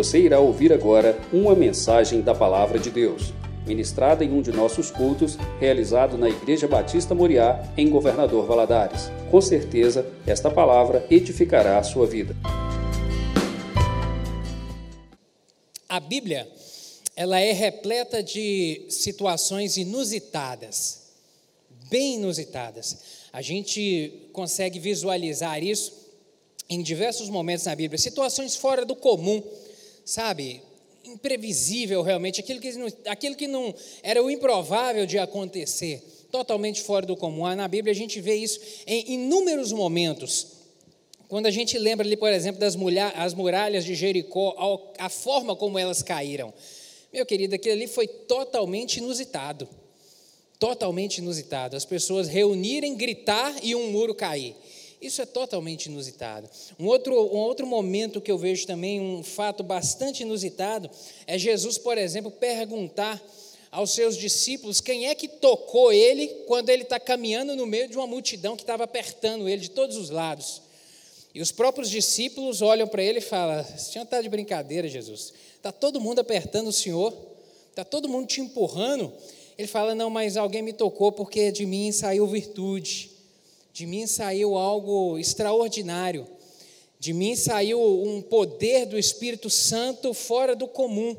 Você irá ouvir agora uma mensagem da Palavra de Deus, ministrada em um de nossos cultos, realizado na Igreja Batista Moriá, em Governador Valadares. Com certeza, esta palavra edificará a sua vida. A Bíblia, ela é repleta de situações inusitadas, bem inusitadas. A gente consegue visualizar isso em diversos momentos na Bíblia, situações fora do comum, sabe? Imprevisível realmente, aquilo que não, aquilo que não era o improvável de acontecer, totalmente fora do comum. Ah, na Bíblia a gente vê isso em inúmeros momentos. Quando a gente lembra ali, por exemplo, das mulher, as muralhas de Jericó, a forma como elas caíram. Meu querido, aquilo ali foi totalmente inusitado. Totalmente inusitado. As pessoas reunirem, gritar e um muro cair. Isso é totalmente inusitado. Um outro, um outro momento que eu vejo também, um fato bastante inusitado, é Jesus, por exemplo, perguntar aos seus discípulos quem é que tocou ele quando ele está caminhando no meio de uma multidão que estava apertando ele de todos os lados. E os próprios discípulos olham para ele e falam: Esse senhor está de brincadeira, Jesus. Está todo mundo apertando o senhor, está todo mundo te empurrando. Ele fala: Não, mas alguém me tocou porque de mim saiu virtude. De mim saiu algo extraordinário. De mim saiu um poder do Espírito Santo fora do comum,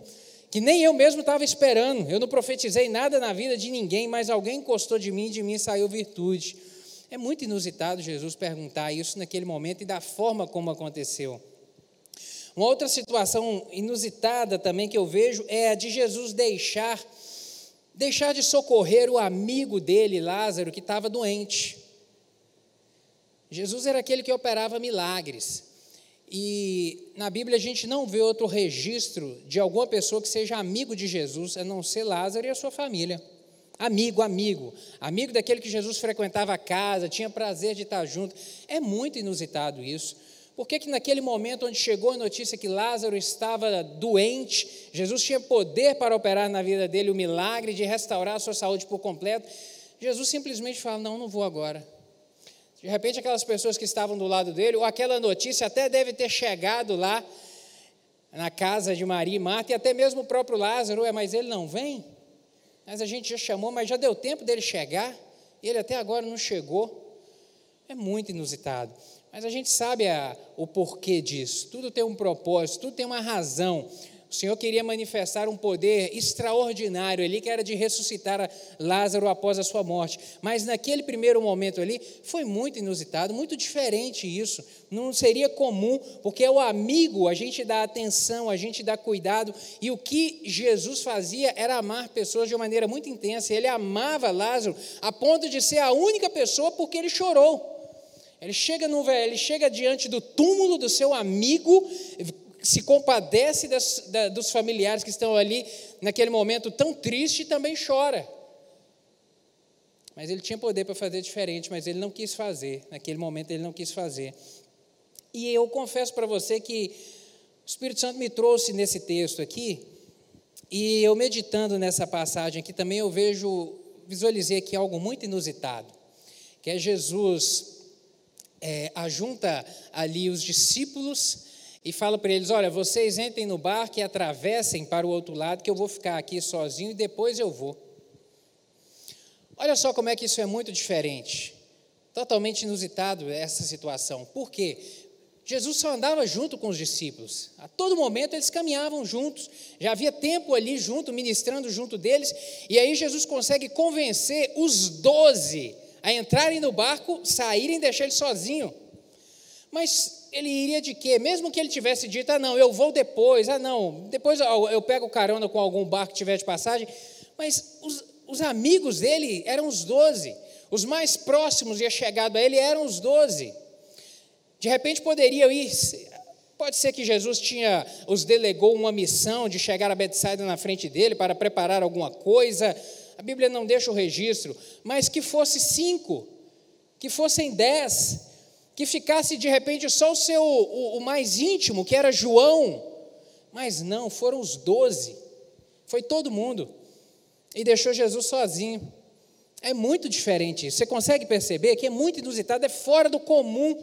que nem eu mesmo estava esperando. Eu não profetizei nada na vida de ninguém, mas alguém encostou de mim e de mim saiu virtude. É muito inusitado Jesus perguntar isso naquele momento e da forma como aconteceu. Uma outra situação inusitada também que eu vejo é a de Jesus deixar deixar de socorrer o amigo dele, Lázaro, que estava doente. Jesus era aquele que operava milagres. E na Bíblia a gente não vê outro registro de alguma pessoa que seja amigo de Jesus, a não ser Lázaro e a sua família. Amigo, amigo. Amigo daquele que Jesus frequentava a casa, tinha prazer de estar junto. É muito inusitado isso. Por que, que naquele momento onde chegou a notícia que Lázaro estava doente, Jesus tinha poder para operar na vida dele o milagre de restaurar a sua saúde por completo? Jesus simplesmente fala: Não, não vou agora. De repente, aquelas pessoas que estavam do lado dele, ou aquela notícia até deve ter chegado lá na casa de Maria e Marta, e até mesmo o próprio Lázaro, é, mas ele não vem? Mas a gente já chamou, mas já deu tempo dele chegar, e ele até agora não chegou. É muito inusitado. Mas a gente sabe a, o porquê disso. Tudo tem um propósito, tudo tem uma razão. O Senhor queria manifestar um poder extraordinário ali, que era de ressuscitar Lázaro após a sua morte. Mas naquele primeiro momento ali, foi muito inusitado, muito diferente isso. Não seria comum, porque é o amigo, a gente dá atenção, a gente dá cuidado. E o que Jesus fazia era amar pessoas de uma maneira muito intensa. Ele amava Lázaro a ponto de ser a única pessoa porque ele chorou. Ele chega, no, ele chega diante do túmulo do seu amigo, se compadece das, da, dos familiares que estão ali naquele momento tão triste e também chora. Mas ele tinha poder para fazer diferente, mas ele não quis fazer. Naquele momento ele não quis fazer. E eu confesso para você que o Espírito Santo me trouxe nesse texto aqui, e eu meditando nessa passagem aqui também eu vejo, visualizei aqui algo muito inusitado, que é Jesus é, ajunta ali os discípulos e fala para eles: Olha, vocês entrem no barco e atravessem para o outro lado, que eu vou ficar aqui sozinho e depois eu vou. Olha só como é que isso é muito diferente. Totalmente inusitado essa situação. Por quê? Jesus só andava junto com os discípulos. A todo momento eles caminhavam juntos. Já havia tempo ali junto, ministrando junto deles. E aí Jesus consegue convencer os doze a entrarem no barco, saírem e deixar ele sozinho. Mas ele iria de quê? Mesmo que ele tivesse dito, ah, não, eu vou depois, ah, não, depois eu pego carona com algum barco que tiver de passagem. Mas os, os amigos dele eram os doze. Os mais próximos e chegado a ele eram os doze. De repente poderiam ir. Pode ser que Jesus tinha os delegou uma missão de chegar a Betsaida na frente dele para preparar alguma coisa. A Bíblia não deixa o registro, mas que fosse cinco, que fossem dez, que ficasse de repente só o seu o, o mais íntimo, que era João, mas não, foram os doze, foi todo mundo, e deixou Jesus sozinho. É muito diferente isso. Você consegue perceber que é muito inusitado, é fora do comum.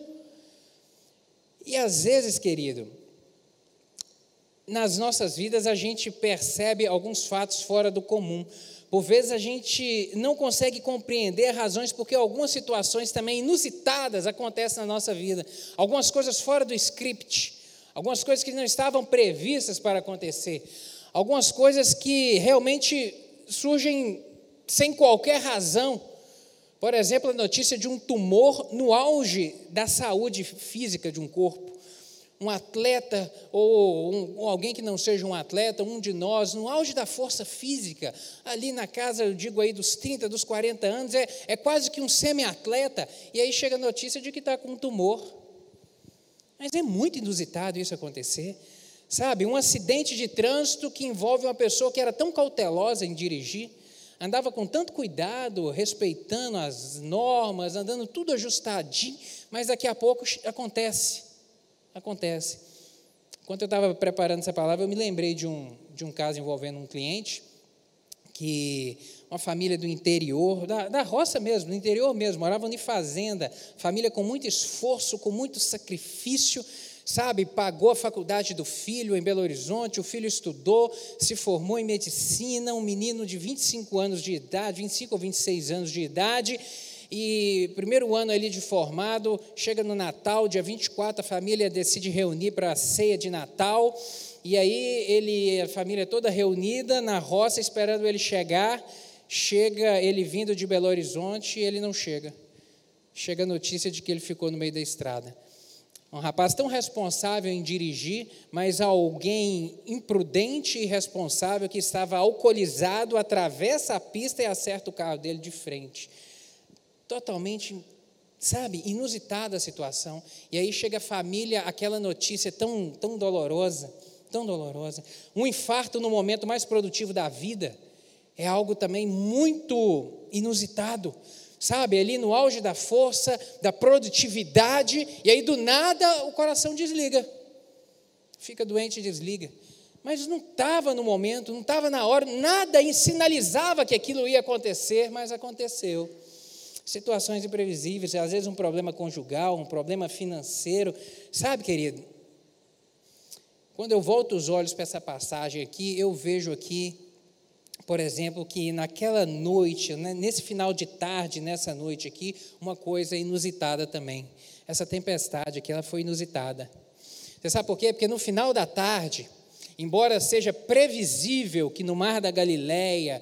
E às vezes, querido, nas nossas vidas a gente percebe alguns fatos fora do comum. Por vezes a gente não consegue compreender razões porque algumas situações também inusitadas acontecem na nossa vida. Algumas coisas fora do script, algumas coisas que não estavam previstas para acontecer. Algumas coisas que realmente surgem sem qualquer razão. Por exemplo, a notícia de um tumor no auge da saúde física de um corpo um atleta ou, um, ou, alguém que não seja um atleta, um de nós, no auge da força física, ali na casa, eu digo aí dos 30, dos 40 anos, é, é quase que um semi-atleta, e aí chega a notícia de que está com um tumor. Mas é muito inusitado isso acontecer. Sabe, um acidente de trânsito que envolve uma pessoa que era tão cautelosa em dirigir, andava com tanto cuidado, respeitando as normas, andando tudo ajustadinho, mas daqui a pouco acontece Acontece. Enquanto eu estava preparando essa palavra, eu me lembrei de um, de um caso envolvendo um cliente que uma família do interior, da, da roça mesmo, do interior mesmo, moravam em fazenda, família com muito esforço, com muito sacrifício, sabe, pagou a faculdade do filho em Belo Horizonte, o filho estudou, se formou em medicina, um menino de 25 anos de idade, 25 ou 26 anos de idade, e primeiro ano ali de formado, chega no Natal, dia 24, a família decide reunir para a ceia de Natal. E aí ele, a família toda reunida na roça esperando ele chegar. Chega ele vindo de Belo Horizonte e ele não chega. Chega a notícia de que ele ficou no meio da estrada. Um rapaz tão responsável em dirigir, mas alguém imprudente e irresponsável que estava alcoolizado atravessa a pista e acerta o carro dele de frente totalmente, sabe, inusitada a situação. E aí chega a família, aquela notícia tão, tão dolorosa, tão dolorosa. Um infarto no momento mais produtivo da vida é algo também muito inusitado. Sabe, ali no auge da força, da produtividade, e aí do nada o coração desliga. Fica doente e desliga. Mas não estava no momento, não estava na hora, nada sinalizava que aquilo ia acontecer, mas aconteceu situações imprevisíveis, às vezes um problema conjugal, um problema financeiro. Sabe, querido? Quando eu volto os olhos para essa passagem aqui, eu vejo aqui, por exemplo, que naquela noite, né, nesse final de tarde, nessa noite aqui, uma coisa inusitada também. Essa tempestade aqui, ela foi inusitada. Você sabe por quê? Porque no final da tarde, embora seja previsível que no Mar da Galileia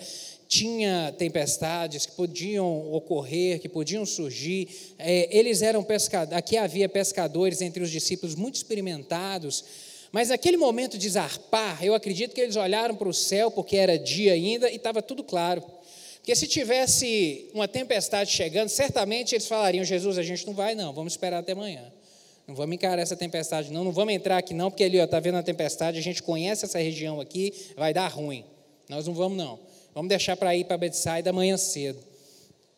tinha tempestades que podiam ocorrer, que podiam surgir. É, eles eram pescadores, aqui havia pescadores entre os discípulos muito experimentados, mas naquele momento de zarpar, eu acredito que eles olharam para o céu, porque era dia ainda e estava tudo claro. Porque se tivesse uma tempestade chegando, certamente eles falariam: Jesus, a gente não vai, não, vamos esperar até amanhã. Não vamos encarar essa tempestade, não, não vamos entrar aqui, não, porque ali está vendo a tempestade, a gente conhece essa região aqui, vai dar ruim. Nós não vamos, não. Vamos deixar para ir para Betsaida amanhã cedo.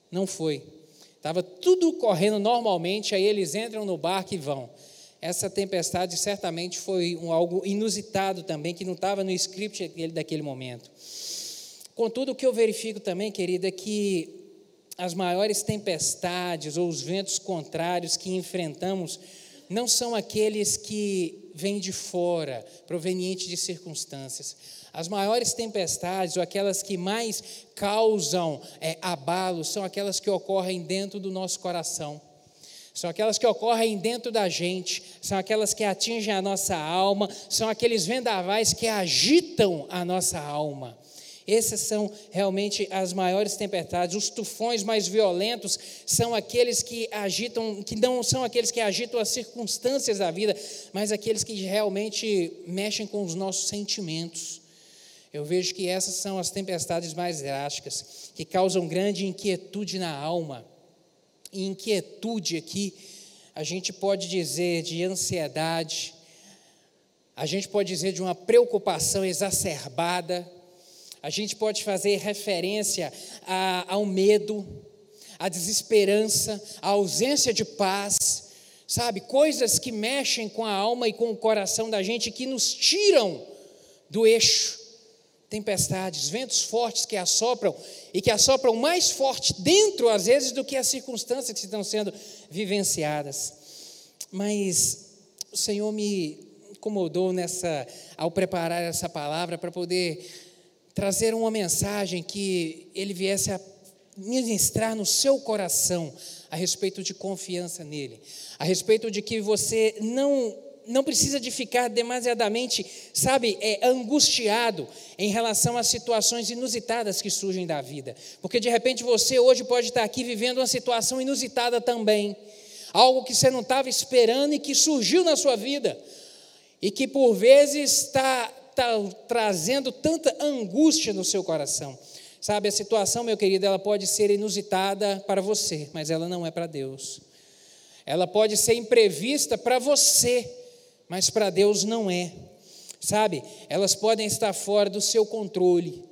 Não foi. Estava tudo correndo normalmente, aí eles entram no barco e vão. Essa tempestade certamente foi um, algo inusitado também, que não estava no script daquele momento. Contudo, o que eu verifico também, querida, é que as maiores tempestades ou os ventos contrários que enfrentamos não são aqueles que vêm de fora, provenientes de circunstâncias as maiores tempestades, ou aquelas que mais causam é, abalo, são aquelas que ocorrem dentro do nosso coração. São aquelas que ocorrem dentro da gente, são aquelas que atingem a nossa alma, são aqueles vendavais que agitam a nossa alma. Essas são realmente as maiores tempestades. Os tufões mais violentos são aqueles que agitam, que não são aqueles que agitam as circunstâncias da vida, mas aqueles que realmente mexem com os nossos sentimentos eu vejo que essas são as tempestades mais drásticas, que causam grande inquietude na alma. E inquietude aqui, a gente pode dizer de ansiedade, a gente pode dizer de uma preocupação exacerbada, a gente pode fazer referência a, ao medo, à desesperança, à ausência de paz, sabe? Coisas que mexem com a alma e com o coração da gente, que nos tiram do eixo tempestades, ventos fortes que assopram e que assopram mais forte dentro, às vezes, do que as circunstâncias que estão sendo vivenciadas. Mas o Senhor me incomodou nessa ao preparar essa palavra para poder trazer uma mensagem que ele viesse a ministrar no seu coração a respeito de confiança nele, a respeito de que você não não precisa de ficar demasiadamente, sabe, é, angustiado em relação às situações inusitadas que surgem da vida. Porque de repente você hoje pode estar aqui vivendo uma situação inusitada também. Algo que você não estava esperando e que surgiu na sua vida. E que por vezes está, está trazendo tanta angústia no seu coração. Sabe, a situação, meu querido, ela pode ser inusitada para você, mas ela não é para Deus. Ela pode ser imprevista para você, mas para Deus não é. Sabe, elas podem estar fora do seu controle,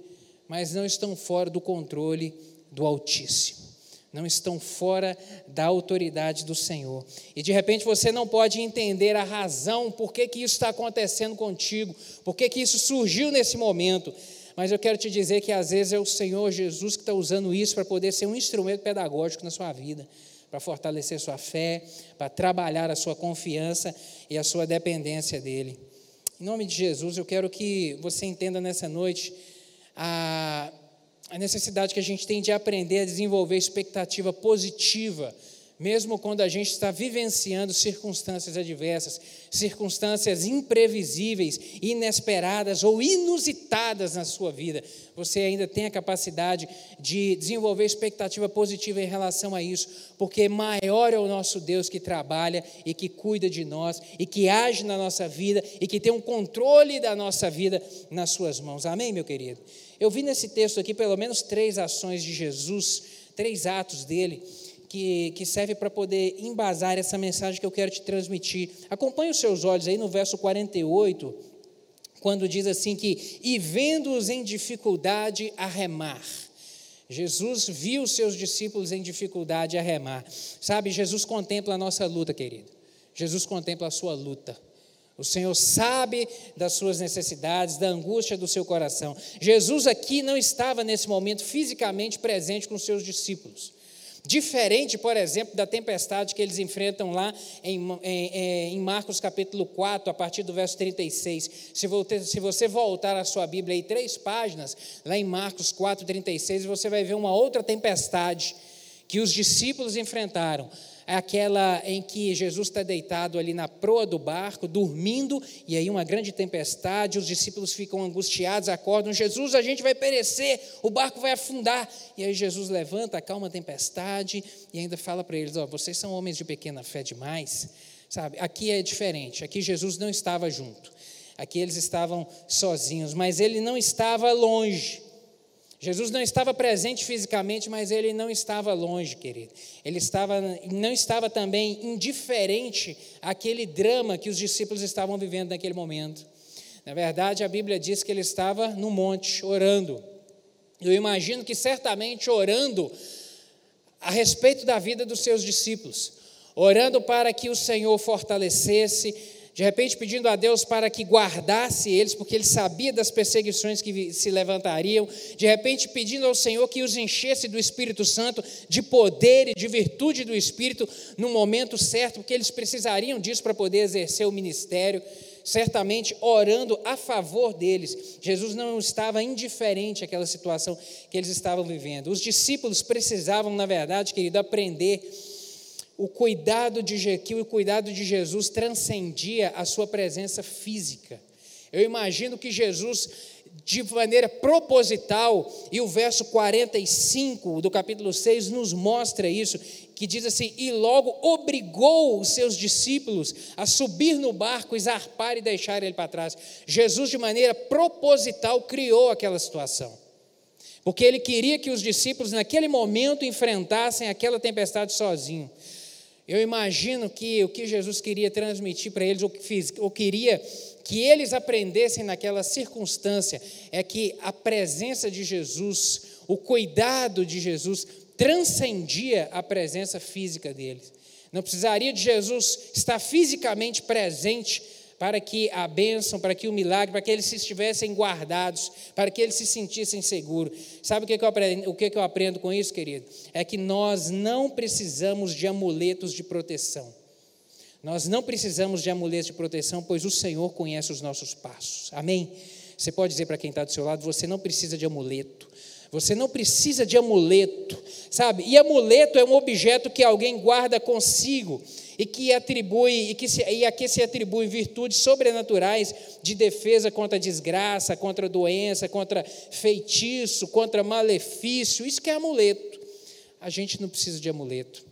mas não estão fora do controle do Altíssimo. Não estão fora da autoridade do Senhor. E de repente você não pode entender a razão por que, que isso está acontecendo contigo, por que, que isso surgiu nesse momento. Mas eu quero te dizer que às vezes é o Senhor Jesus que está usando isso para poder ser um instrumento pedagógico na sua vida para fortalecer sua fé, para trabalhar a sua confiança e a sua dependência dele. Em nome de Jesus, eu quero que você entenda nessa noite a, a necessidade que a gente tem de aprender a desenvolver expectativa positiva mesmo quando a gente está vivenciando circunstâncias adversas, circunstâncias imprevisíveis, inesperadas ou inusitadas na sua vida, você ainda tem a capacidade de desenvolver expectativa positiva em relação a isso, porque maior é o nosso Deus que trabalha e que cuida de nós e que age na nossa vida e que tem um controle da nossa vida nas suas mãos. Amém, meu querido? Eu vi nesse texto aqui pelo menos três ações de Jesus, três atos dele que, que serve para poder embasar essa mensagem que eu quero te transmitir. Acompanhe os seus olhos aí no verso 48, quando diz assim que, e vendo-os em dificuldade a remar. Jesus viu os seus discípulos em dificuldade a remar. Sabe, Jesus contempla a nossa luta, querido. Jesus contempla a sua luta. O Senhor sabe das suas necessidades, da angústia do seu coração. Jesus aqui não estava nesse momento fisicamente presente com seus discípulos. Diferente, por exemplo, da tempestade que eles enfrentam lá em, em, em, Marcos capítulo 4, a partir do verso 36. Se você, se você voltar a sua Bíblia aí três páginas, lá em Marcos 4, 36, você vai ver uma outra tempestade que os discípulos enfrentaram aquela em que Jesus está deitado ali na proa do barco, dormindo, e aí uma grande tempestade, os discípulos ficam angustiados, acordam, Jesus, a gente vai perecer, o barco vai afundar. E aí Jesus levanta, acalma a tempestade e ainda fala para eles: Ó, oh, vocês são homens de pequena fé demais. Sabe, aqui é diferente, aqui Jesus não estava junto, aqui eles estavam sozinhos, mas ele não estava longe. Jesus não estava presente fisicamente, mas ele não estava longe, querido. Ele estava, não estava também indiferente àquele drama que os discípulos estavam vivendo naquele momento. Na verdade, a Bíblia diz que ele estava no monte orando. Eu imagino que certamente orando a respeito da vida dos seus discípulos, orando para que o Senhor fortalecesse, de repente pedindo a Deus para que guardasse eles, porque ele sabia das perseguições que se levantariam, de repente pedindo ao Senhor que os enchesse do Espírito Santo, de poder e de virtude do Espírito, no momento certo, porque eles precisariam disso para poder exercer o ministério, certamente orando a favor deles. Jesus não estava indiferente àquela situação que eles estavam vivendo. Os discípulos precisavam, na verdade, querido, aprender o cuidado de que o cuidado de Jesus transcendia a sua presença física. Eu imagino que Jesus, de maneira proposital, e o verso 45 do capítulo 6 nos mostra isso, que diz assim: E logo obrigou os seus discípulos a subir no barco, zarpar e deixar ele para trás. Jesus, de maneira proposital, criou aquela situação. Porque ele queria que os discípulos, naquele momento, enfrentassem aquela tempestade sozinhos. Eu imagino que o que Jesus queria transmitir para eles, ou, fiz, ou queria que eles aprendessem naquela circunstância, é que a presença de Jesus, o cuidado de Jesus, transcendia a presença física deles. Não precisaria de Jesus estar fisicamente presente para que a bênção, para que o milagre, para que eles estivessem guardados, para que eles se sentissem seguros. Sabe o que, eu aprendo, o que eu aprendo com isso, querido? É que nós não precisamos de amuletos de proteção. Nós não precisamos de amuletos de proteção, pois o Senhor conhece os nossos passos. Amém? Você pode dizer para quem está do seu lado: você não precisa de amuleto. Você não precisa de amuleto, sabe? E amuleto é um objeto que alguém guarda consigo e que atribui e, que se, e a que se atribui virtudes sobrenaturais de defesa contra desgraça, contra doença, contra feitiço, contra malefício. Isso que é amuleto. A gente não precisa de amuleto.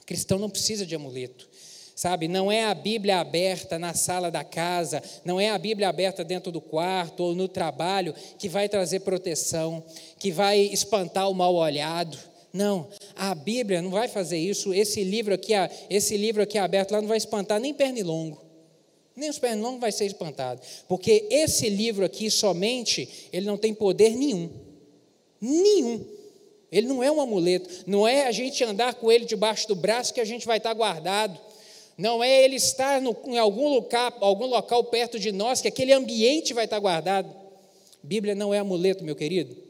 O cristão não precisa de amuleto. Sabe, não é a Bíblia aberta na sala da casa, não é a Bíblia aberta dentro do quarto ou no trabalho que vai trazer proteção, que vai espantar o mal olhado. Não, a Bíblia não vai fazer isso. Esse livro aqui, esse livro aqui aberto lá não vai espantar nem pernilongo. Nem os pernilongos vai ser espantado, porque esse livro aqui somente ele não tem poder nenhum. Nenhum. Ele não é um amuleto, não é a gente andar com ele debaixo do braço que a gente vai estar guardado. Não é ele estar no, em algum local, algum local perto de nós que aquele ambiente vai estar guardado. Bíblia não é amuleto, meu querido.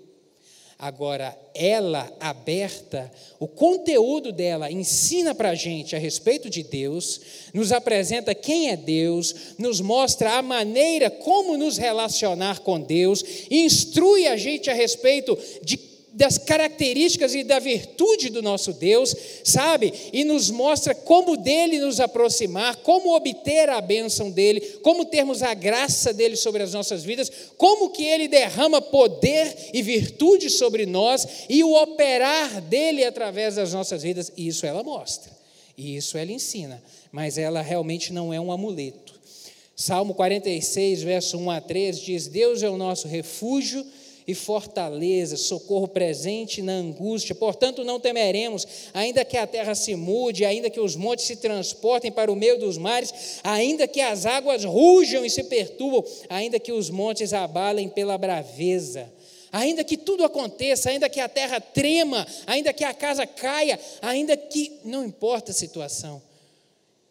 Agora, ela aberta, o conteúdo dela ensina para a gente a respeito de Deus, nos apresenta quem é Deus, nos mostra a maneira como nos relacionar com Deus, instrui a gente a respeito de das características e da virtude do nosso Deus, sabe? E nos mostra como dele nos aproximar, como obter a bênção dele, como termos a graça dele sobre as nossas vidas, como que ele derrama poder e virtude sobre nós e o operar dele através das nossas vidas. E isso ela mostra, e isso ela ensina, mas ela realmente não é um amuleto. Salmo 46, verso 1 a 3 diz: Deus é o nosso refúgio e fortaleza, socorro presente na angústia. Portanto, não temeremos, ainda que a terra se mude, ainda que os montes se transportem para o meio dos mares, ainda que as águas rujam e se perturbam, ainda que os montes abalem pela braveza. Ainda que tudo aconteça, ainda que a terra trema, ainda que a casa caia, ainda que não importa a situação,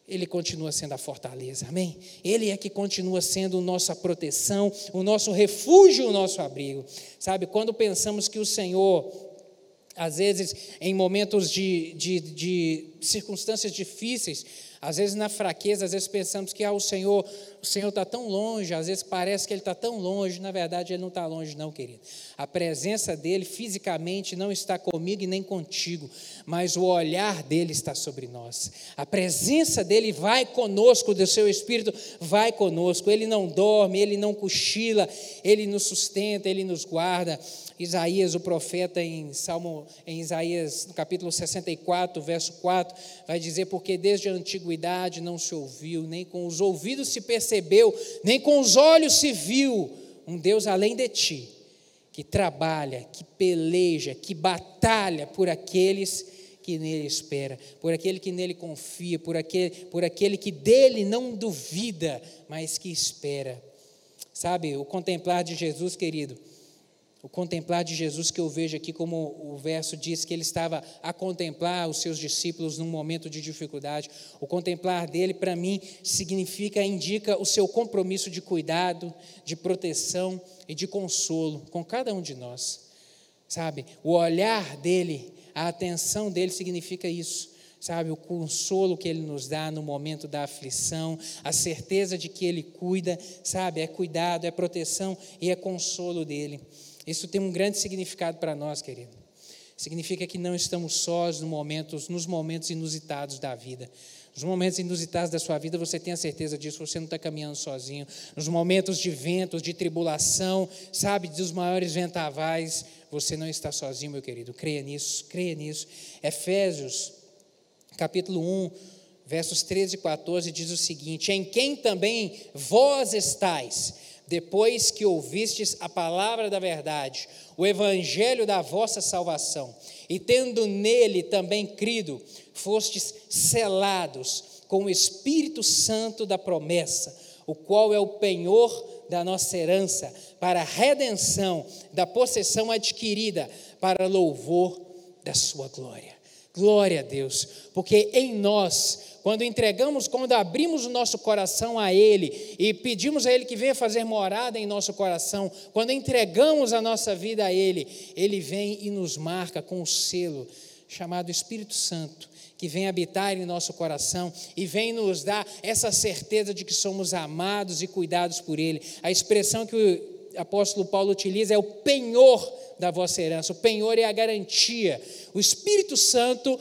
ele continua sendo a fortaleza, amém? Ele é que continua sendo nossa proteção, o nosso refúgio, o nosso abrigo. Sabe, quando pensamos que o Senhor, às vezes, em momentos de, de, de circunstâncias difíceis, às vezes na fraqueza, às vezes pensamos que ah, o Senhor o Senhor está tão longe, às vezes parece que Ele está tão longe, na verdade Ele não está longe, não, querido. A presença dEle fisicamente não está comigo e nem contigo, mas o olhar dEle está sobre nós. A presença dEle vai conosco, do seu Espírito vai conosco. Ele não dorme, Ele não cochila, Ele nos sustenta, Ele nos guarda. Isaías, o profeta, em Salmo, em Isaías, no capítulo 64, verso 4, vai dizer: Porque desde a antiguidade não se ouviu, nem com os ouvidos se percebeu, nem com os olhos se viu um Deus além de ti, que trabalha, que peleja, que batalha por aqueles que nele espera, por aquele que nele confia, por aquele, por aquele que dele não duvida, mas que espera. Sabe, o contemplar de Jesus, querido, o contemplar de Jesus que eu vejo aqui, como o verso diz que ele estava a contemplar os seus discípulos num momento de dificuldade. O contemplar dele, para mim, significa, indica o seu compromisso de cuidado, de proteção e de consolo com cada um de nós. Sabe? O olhar dele, a atenção dele significa isso sabe, o consolo que Ele nos dá no momento da aflição, a certeza de que Ele cuida, sabe, é cuidado, é proteção e é consolo dele. Isso tem um grande significado para nós, querido. Significa que não estamos sós momentos, nos momentos inusitados da vida. Nos momentos inusitados da sua vida, você tem a certeza disso, você não está caminhando sozinho. Nos momentos de ventos, de tribulação, sabe, dos maiores ventavais, você não está sozinho, meu querido. Creia nisso, creia nisso. Efésios, capítulo 1, versos 13 e 14, diz o seguinte: Em quem também vós estáis depois que ouvistes a palavra da verdade, o evangelho da vossa salvação, e tendo nele também crido, fostes selados com o Espírito Santo da promessa, o qual é o penhor da nossa herança, para a redenção da possessão adquirida, para louvor da sua glória. Glória a Deus, porque em nós quando entregamos, quando abrimos o nosso coração a Ele e pedimos a Ele que venha fazer morada em nosso coração, quando entregamos a nossa vida a Ele, Ele vem e nos marca com o selo chamado Espírito Santo, que vem habitar em nosso coração e vem nos dar essa certeza de que somos amados e cuidados por Ele. A expressão que o apóstolo Paulo utiliza é o penhor da vossa herança. O penhor é a garantia. O Espírito Santo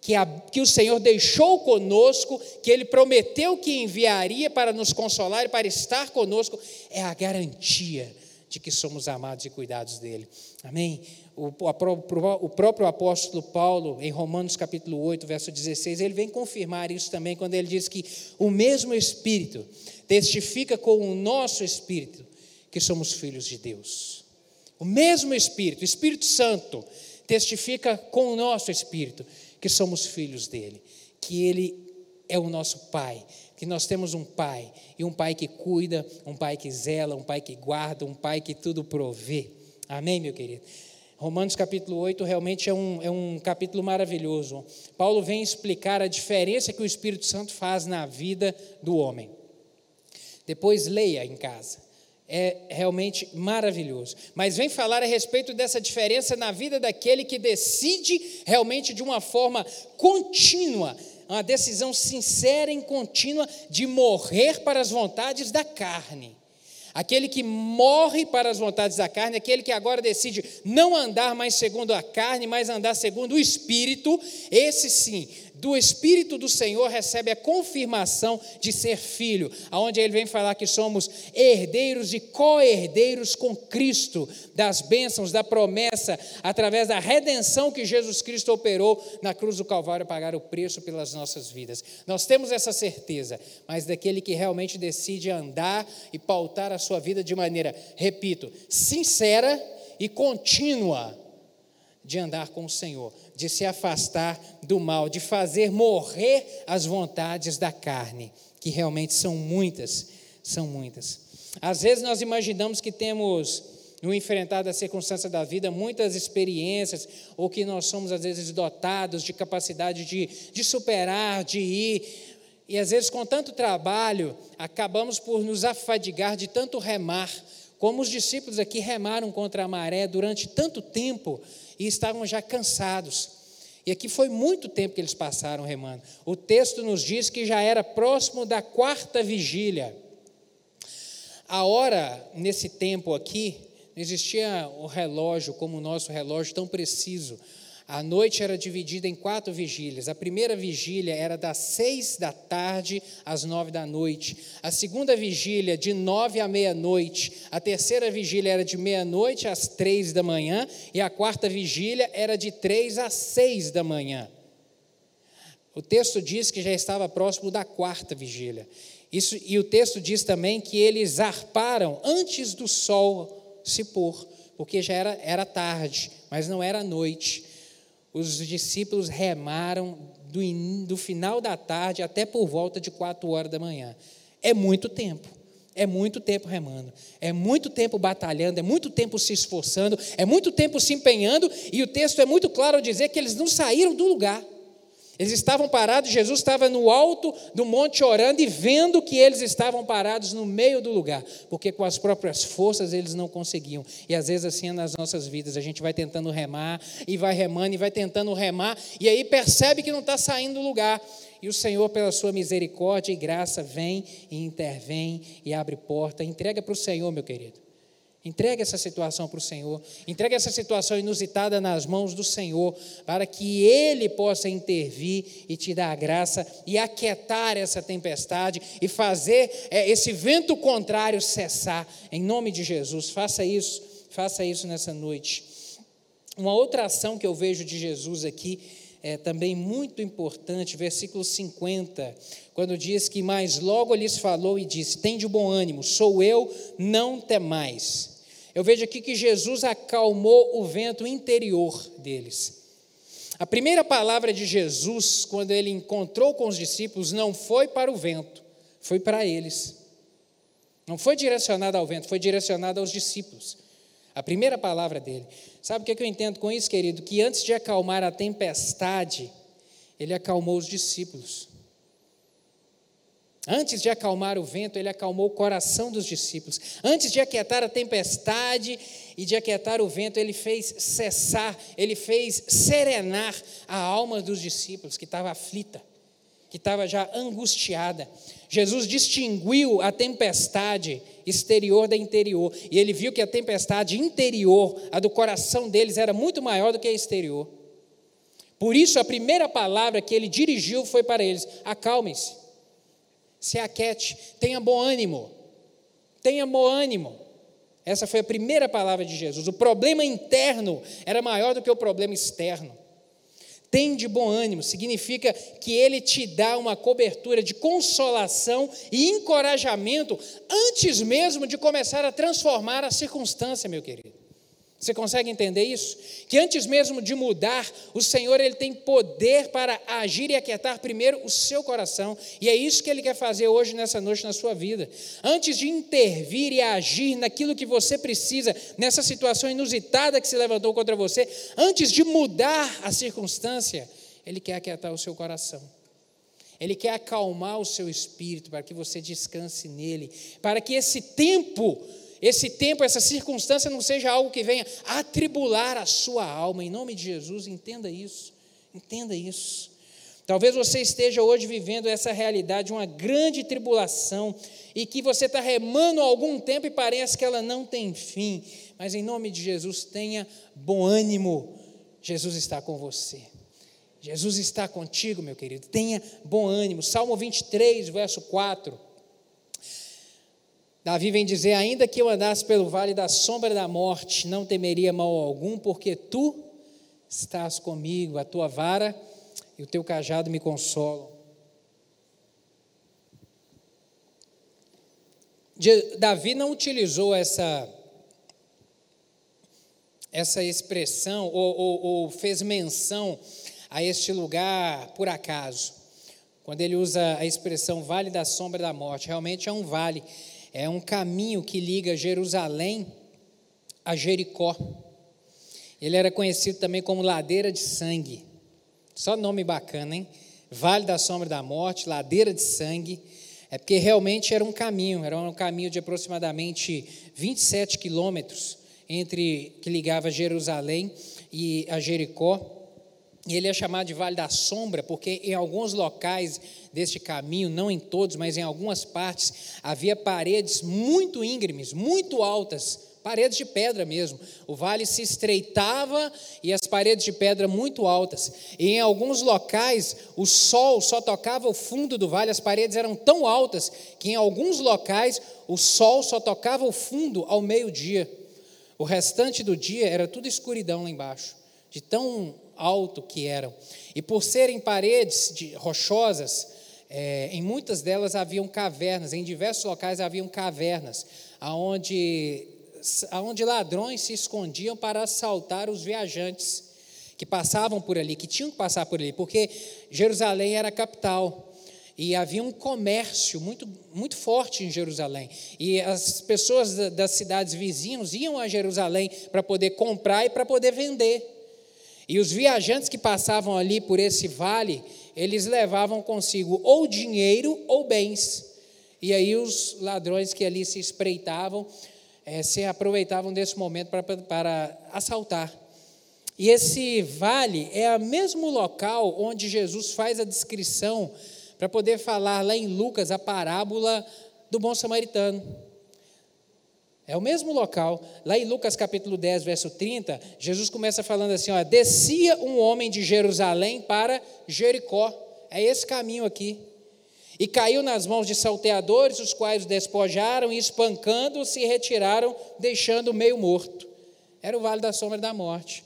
que, a, que o Senhor deixou conosco, que Ele prometeu que enviaria para nos consolar e para estar conosco, é a garantia de que somos amados e cuidados dele. Amém? O, o, próprio apóstolo Paulo, em Romanos capítulo 8, verso 16, ele vem confirmar isso também quando ele diz que o mesmo Espírito testifica com o nosso Espírito que somos filhos de Deus. O mesmo Espírito, Espírito Santo, testifica com o nosso Espírito que somos filhos dele, que ele é o nosso Pai, que nós temos um Pai, e um Pai que cuida, um Pai que zela, um Pai que guarda, um Pai que tudo provê. Amém, meu querido? Romanos capítulo 8 realmente é um, é um capítulo maravilhoso. Paulo vem explicar a diferença que o Espírito Santo faz na vida do homem. Depois leia em casa é realmente maravilhoso. Mas vem falar a respeito dessa diferença na vida daquele que decide realmente de uma forma contínua, uma decisão sincera e contínua de morrer para as vontades da carne. Aquele que morre para as vontades da carne, aquele que agora decide não andar mais segundo a carne, mas andar segundo o Espírito, esse sim do Espírito do Senhor recebe a confirmação de ser filho, aonde ele vem falar que somos herdeiros e co-herdeiros com Cristo, das bênçãos, da promessa, através da redenção que Jesus Cristo operou na cruz do Calvário, pagar o preço pelas nossas vidas. Nós temos essa certeza, mas daquele que realmente decide andar e pautar a sua vida de maneira, repito, sincera e contínua de andar com o Senhor, de se afastar do mal, de fazer morrer as vontades da carne, que realmente são muitas, são muitas. Às vezes nós imaginamos que temos no enfrentar da circunstância da vida, muitas experiências, ou que nós somos, às vezes, dotados de capacidade de, de superar, de ir. E, às vezes, com tanto trabalho, acabamos por nos afadigar de tanto remar, como os discípulos aqui remaram contra a maré durante tanto tempo, e estavam já cansados. E aqui foi muito tempo que eles passaram remando. O texto nos diz que já era próximo da quarta vigília. A hora, nesse tempo aqui, não existia o relógio como o nosso relógio tão preciso. A noite era dividida em quatro vigílias. A primeira vigília era das seis da tarde às nove da noite. A segunda vigília, de nove à meia-noite. A terceira vigília era de meia-noite às três da manhã. E a quarta vigília era de três às seis da manhã. O texto diz que já estava próximo da quarta vigília. Isso, e o texto diz também que eles zarparam antes do sol se pôr, porque já era, era tarde, mas não era noite os discípulos remaram do, do final da tarde até por volta de quatro horas da manhã. É muito tempo. É muito tempo remando, é muito tempo batalhando, é muito tempo se esforçando, é muito tempo se empenhando, e o texto é muito claro ao dizer que eles não saíram do lugar. Eles estavam parados, Jesus estava no alto do monte orando e vendo que eles estavam parados no meio do lugar, porque com as próprias forças eles não conseguiam. E às vezes assim é nas nossas vidas, a gente vai tentando remar e vai remando e vai tentando remar, e aí percebe que não está saindo do lugar. E o Senhor, pela sua misericórdia e graça, vem e intervém e abre porta. Entrega para o Senhor, meu querido. Entregue essa situação para o Senhor. Entregue essa situação inusitada nas mãos do Senhor, para que Ele possa intervir e te dar a graça e aquietar essa tempestade e fazer é, esse vento contrário cessar. Em nome de Jesus, faça isso, faça isso nessa noite. Uma outra ação que eu vejo de Jesus aqui é também muito importante, versículo 50, quando diz que mais logo lhes falou e disse: Tem de bom ânimo, sou eu, não temais. Eu vejo aqui que Jesus acalmou o vento interior deles. A primeira palavra de Jesus, quando ele encontrou com os discípulos, não foi para o vento, foi para eles. Não foi direcionada ao vento, foi direcionada aos discípulos. A primeira palavra dele. Sabe o que eu entendo com isso, querido? Que antes de acalmar a tempestade, ele acalmou os discípulos. Antes de acalmar o vento, ele acalmou o coração dos discípulos. Antes de aquietar a tempestade e de aquietar o vento, ele fez cessar, ele fez serenar a alma dos discípulos, que estava aflita, que estava já angustiada. Jesus distinguiu a tempestade exterior da interior, e ele viu que a tempestade interior, a do coração deles, era muito maior do que a exterior. Por isso, a primeira palavra que ele dirigiu foi para eles: acalmem-se se aquete, tenha bom ânimo. Tenha bom ânimo. Essa foi a primeira palavra de Jesus. O problema interno era maior do que o problema externo. Tem de bom ânimo significa que ele te dá uma cobertura de consolação e encorajamento antes mesmo de começar a transformar a circunstância, meu querido. Você consegue entender isso? Que antes mesmo de mudar, o Senhor ele tem poder para agir e aquietar primeiro o seu coração, e é isso que ele quer fazer hoje nessa noite na sua vida. Antes de intervir e agir naquilo que você precisa, nessa situação inusitada que se levantou contra você, antes de mudar a circunstância, ele quer aquietar o seu coração. Ele quer acalmar o seu espírito para que você descanse nele, para que esse tempo esse tempo, essa circunstância não seja algo que venha atribular a sua alma. Em nome de Jesus, entenda isso. Entenda isso. Talvez você esteja hoje vivendo essa realidade, uma grande tribulação, e que você está remando há algum tempo e parece que ela não tem fim. Mas em nome de Jesus, tenha bom ânimo. Jesus está com você. Jesus está contigo, meu querido. Tenha bom ânimo. Salmo 23, verso 4. Davi vem dizer: Ainda que eu andasse pelo vale da sombra da morte, não temeria mal algum, porque tu estás comigo, a tua vara e o teu cajado me consolam. Davi não utilizou essa, essa expressão ou, ou, ou fez menção a este lugar por acaso. Quando ele usa a expressão vale da sombra da morte, realmente é um vale é um caminho que liga Jerusalém a Jericó. Ele era conhecido também como Ladeira de Sangue. Só nome bacana, hein? Vale da Sombra da Morte, Ladeira de Sangue. É porque realmente era um caminho, era um caminho de aproximadamente 27 quilômetros entre que ligava Jerusalém e a Jericó. E ele é chamado de Vale da Sombra, porque em alguns locais deste caminho, não em todos, mas em algumas partes, havia paredes muito íngremes, muito altas, paredes de pedra mesmo. O vale se estreitava e as paredes de pedra muito altas. E em alguns locais, o sol só tocava o fundo do vale, as paredes eram tão altas que em alguns locais o sol só tocava o fundo ao meio-dia. O restante do dia era tudo escuridão lá embaixo, de tão alto que eram. E por serem paredes de, rochosas, é, em muitas delas haviam cavernas, em diversos locais haviam cavernas, aonde, aonde ladrões se escondiam para assaltar os viajantes que passavam por ali, que tinham que passar por ali, porque Jerusalém era a capital. E havia um comércio muito, muito forte em Jerusalém. E as pessoas das cidades vizinhas iam a Jerusalém para poder comprar e para poder vender. E os viajantes que passavam ali por esse vale, eles levavam consigo ou dinheiro ou bens. E aí os ladrões que ali se espreitavam, é, se aproveitavam desse momento para, para assaltar. E esse vale é o mesmo local onde Jesus faz a descrição para poder falar lá em Lucas a parábola do bom samaritano. É o mesmo local. Lá em Lucas capítulo 10, verso 30, Jesus começa falando assim: ó, descia um homem de Jerusalém para Jericó. É esse caminho aqui. E caiu nas mãos de salteadores, os quais o despojaram e, espancando, se retiraram, deixando meio morto. Era o vale da sombra da morte.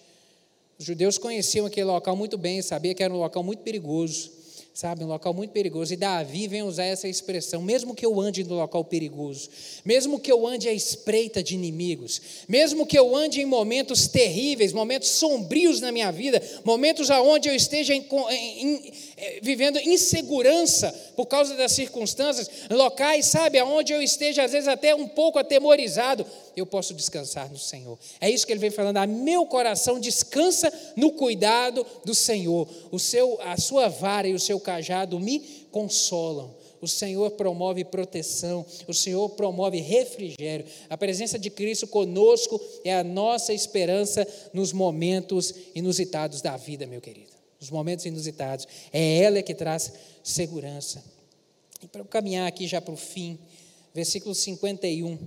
Os judeus conheciam aquele local muito bem, sabiam que era um local muito perigoso sabe? Um local muito perigoso. E Davi vem usar essa expressão: mesmo que eu ande no local perigoso, mesmo que eu ande à espreita de inimigos, mesmo que eu ande em momentos terríveis, momentos sombrios na minha vida, momentos aonde eu esteja em, em, eh, vivendo insegurança por causa das circunstâncias, locais, sabe, aonde eu esteja às vezes até um pouco atemorizado, eu posso descansar no Senhor. É isso que ele vem falando. A meu coração descansa no cuidado do Senhor. O seu, a sua vara e o seu cajado me consolam. O Senhor promove proteção, o Senhor promove refrigério. A presença de Cristo conosco é a nossa esperança nos momentos inusitados da vida, meu querido. Nos momentos inusitados. É ela que traz segurança. E para caminhar aqui já para o fim, versículo 51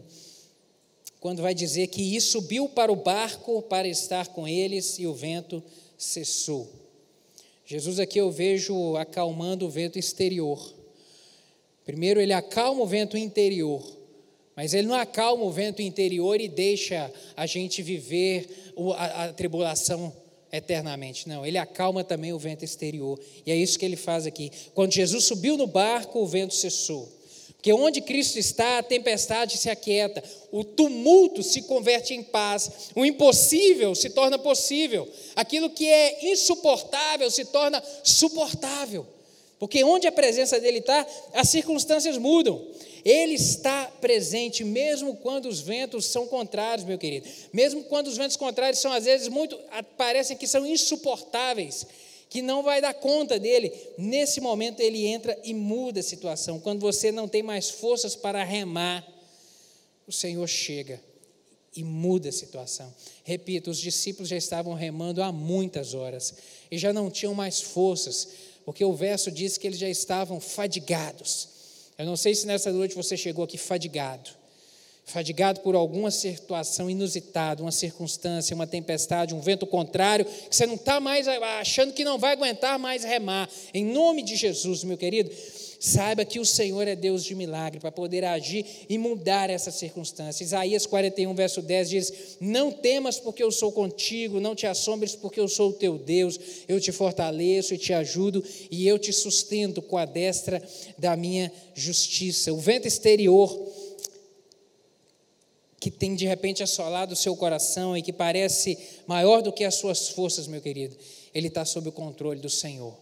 quando vai dizer que e subiu para o barco para estar com eles e o vento cessou. Jesus aqui eu vejo acalmando o vento exterior. Primeiro ele acalma o vento interior, mas ele não acalma o vento interior e deixa a gente viver a, a tribulação eternamente. Não, ele acalma também o vento exterior. E é isso que ele faz aqui. Quando Jesus subiu no barco, o vento cessou. Porque onde Cristo está, a tempestade se aquieta, o tumulto se converte em paz, o impossível se torna possível, aquilo que é insuportável se torna suportável. Porque onde a presença dele está, as circunstâncias mudam. Ele está presente, mesmo quando os ventos são contrários, meu querido. Mesmo quando os ventos contrários são, às vezes, muito, parecem que são insuportáveis que não vai dar conta dele. Nesse momento ele entra e muda a situação. Quando você não tem mais forças para remar, o Senhor chega e muda a situação. Repito, os discípulos já estavam remando há muitas horas e já não tinham mais forças, porque o verso diz que eles já estavam fadigados. Eu não sei se nessa noite você chegou aqui fadigado fadigado por alguma situação inusitada, uma circunstância, uma tempestade, um vento contrário, que você não está mais achando que não vai aguentar mais remar. Em nome de Jesus, meu querido, saiba que o Senhor é Deus de milagre para poder agir e mudar essa circunstância. Isaías 41, verso 10 diz: Não temas, porque eu sou contigo, não te assombres, porque eu sou o teu Deus, eu te fortaleço e te ajudo, e eu te sustento com a destra da minha justiça. O vento exterior que tem de repente assolado o seu coração e que parece maior do que as suas forças, meu querido, ele está sob o controle do Senhor.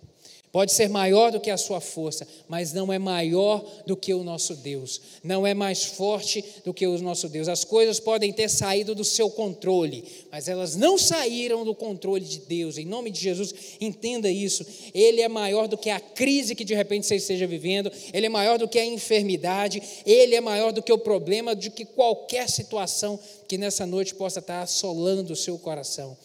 Pode ser maior do que a sua força, mas não é maior do que o nosso Deus. Não é mais forte do que o nosso Deus. As coisas podem ter saído do seu controle, mas elas não saíram do controle de Deus. Em nome de Jesus, entenda isso. Ele é maior do que a crise que de repente você esteja vivendo, ele é maior do que a enfermidade, ele é maior do que o problema, de que qualquer situação que nessa noite possa estar assolando o seu coração.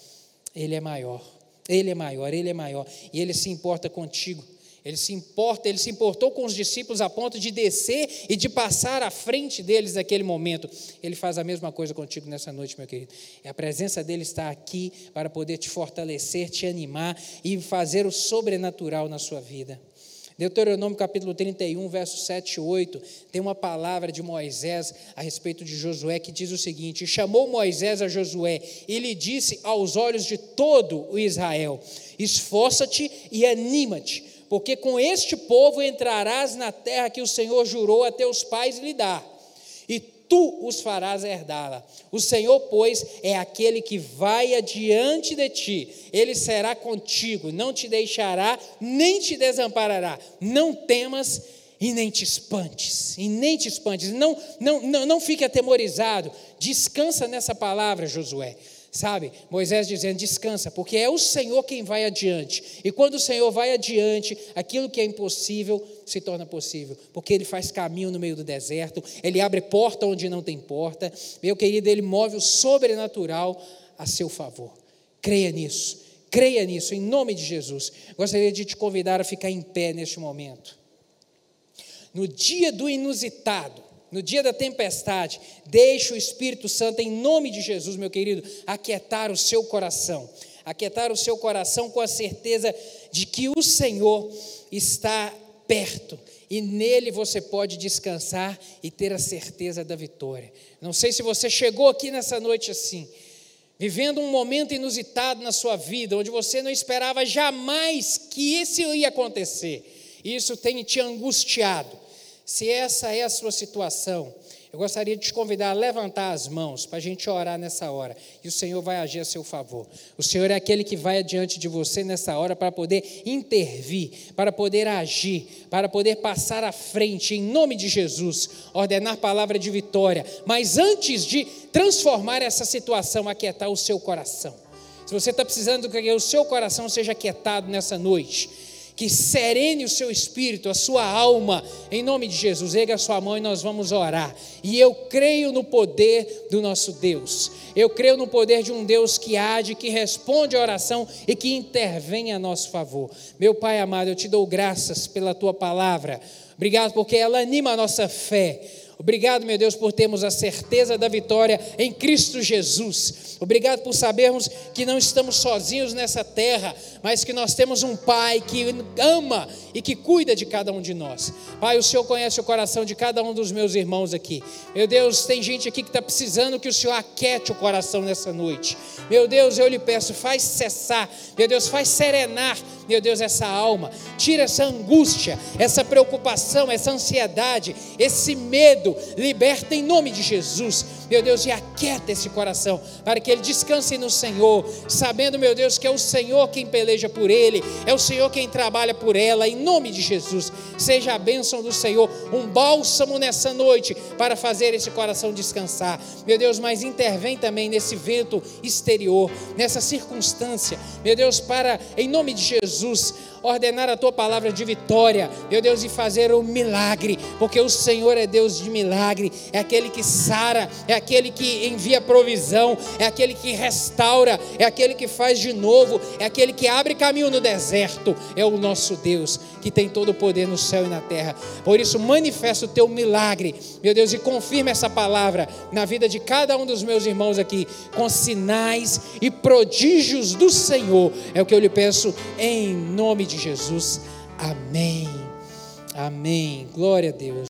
Ele é maior. Ele é maior, ele é maior. E ele se importa contigo. Ele se importa, ele se importou com os discípulos a ponto de descer e de passar à frente deles naquele momento. Ele faz a mesma coisa contigo nessa noite, meu querido. E a presença dele está aqui para poder te fortalecer, te animar e fazer o sobrenatural na sua vida. Deuteronômio capítulo 31, versos 7 e 8, tem uma palavra de Moisés a respeito de Josué que diz o seguinte: Chamou Moisés a Josué e lhe disse aos olhos de todo o Israel: Esforça-te e anima-te, porque com este povo entrarás na terra que o Senhor jurou a teus pais lhe dar tu os farás herdá-la. O Senhor, pois, é aquele que vai adiante de ti, ele será contigo, não te deixará, nem te desamparará. Não temas e nem te espantes, e nem te espantes, não, não, não, não fique atemorizado, descansa nessa palavra, Josué sabe? Moisés dizendo: descansa, porque é o Senhor quem vai adiante. E quando o Senhor vai adiante, aquilo que é impossível se torna possível, porque Ele faz caminho no meio do deserto, Ele abre porta onde não tem porta. Meu querido, Ele move o sobrenatural a seu favor. Creia nisso, creia nisso, em nome de Jesus. Gostaria de te convidar a ficar em pé neste momento. No dia do inusitado, no dia da tempestade, deixe o Espírito Santo, em nome de Jesus, meu querido, aquietar o seu coração. Aquietar o seu coração com a certeza de que o Senhor está perto e nele você pode descansar e ter a certeza da vitória. Não sei se você chegou aqui nessa noite assim, vivendo um momento inusitado na sua vida, onde você não esperava jamais que isso ia acontecer. Isso tem te angustiado. Se essa é a sua situação, eu gostaria de te convidar a levantar as mãos para a gente orar nessa hora. E o Senhor vai agir a seu favor. O Senhor é aquele que vai adiante de você nessa hora para poder intervir, para poder agir, para poder passar à frente, em nome de Jesus, ordenar palavra de vitória. Mas antes de transformar essa situação, aquietar o seu coração. Se você está precisando que o seu coração seja aquietado nessa noite, que serene o seu espírito, a sua alma, em nome de Jesus. Erga a sua mão e nós vamos orar. E eu creio no poder do nosso Deus. Eu creio no poder de um Deus que age, que responde à oração e que intervém a nosso favor. Meu Pai amado, eu te dou graças pela tua palavra. Obrigado porque ela anima a nossa fé. Obrigado, meu Deus, por termos a certeza da vitória em Cristo Jesus. Obrigado por sabermos que não estamos sozinhos nessa terra, mas que nós temos um Pai que ama e que cuida de cada um de nós. Pai, o Senhor conhece o coração de cada um dos meus irmãos aqui. Meu Deus, tem gente aqui que está precisando que o Senhor aquete o coração nessa noite. Meu Deus, eu lhe peço, faz cessar, meu Deus, faz serenar, meu Deus, essa alma. Tira essa angústia, essa preocupação, essa ansiedade, esse medo. Liberta em nome de Jesus, meu Deus, e aquieta esse coração, para que ele descanse no Senhor, sabendo, meu Deus, que é o Senhor quem peleja por ele, é o Senhor quem trabalha por ela, em nome de Jesus. Seja a bênção do Senhor, um bálsamo nessa noite para fazer esse coração descansar. Meu Deus, mas intervém também nesse vento exterior, nessa circunstância, meu Deus, para, em nome de Jesus, ordenar a tua palavra de vitória, meu Deus, e fazer um milagre, porque o Senhor é Deus de milagre, é aquele que sara, é aquele que envia provisão, é aquele que restaura, é aquele que faz de novo, é aquele que abre caminho no deserto, é o nosso Deus que tem todo o poder no céu e na terra. Por isso, manifesta o teu milagre, meu Deus, e confirma essa palavra na vida de cada um dos meus irmãos aqui, com sinais e prodígios do Senhor, é o que eu lhe peço em nome de Jesus. Amém. Amém. Glória a Deus.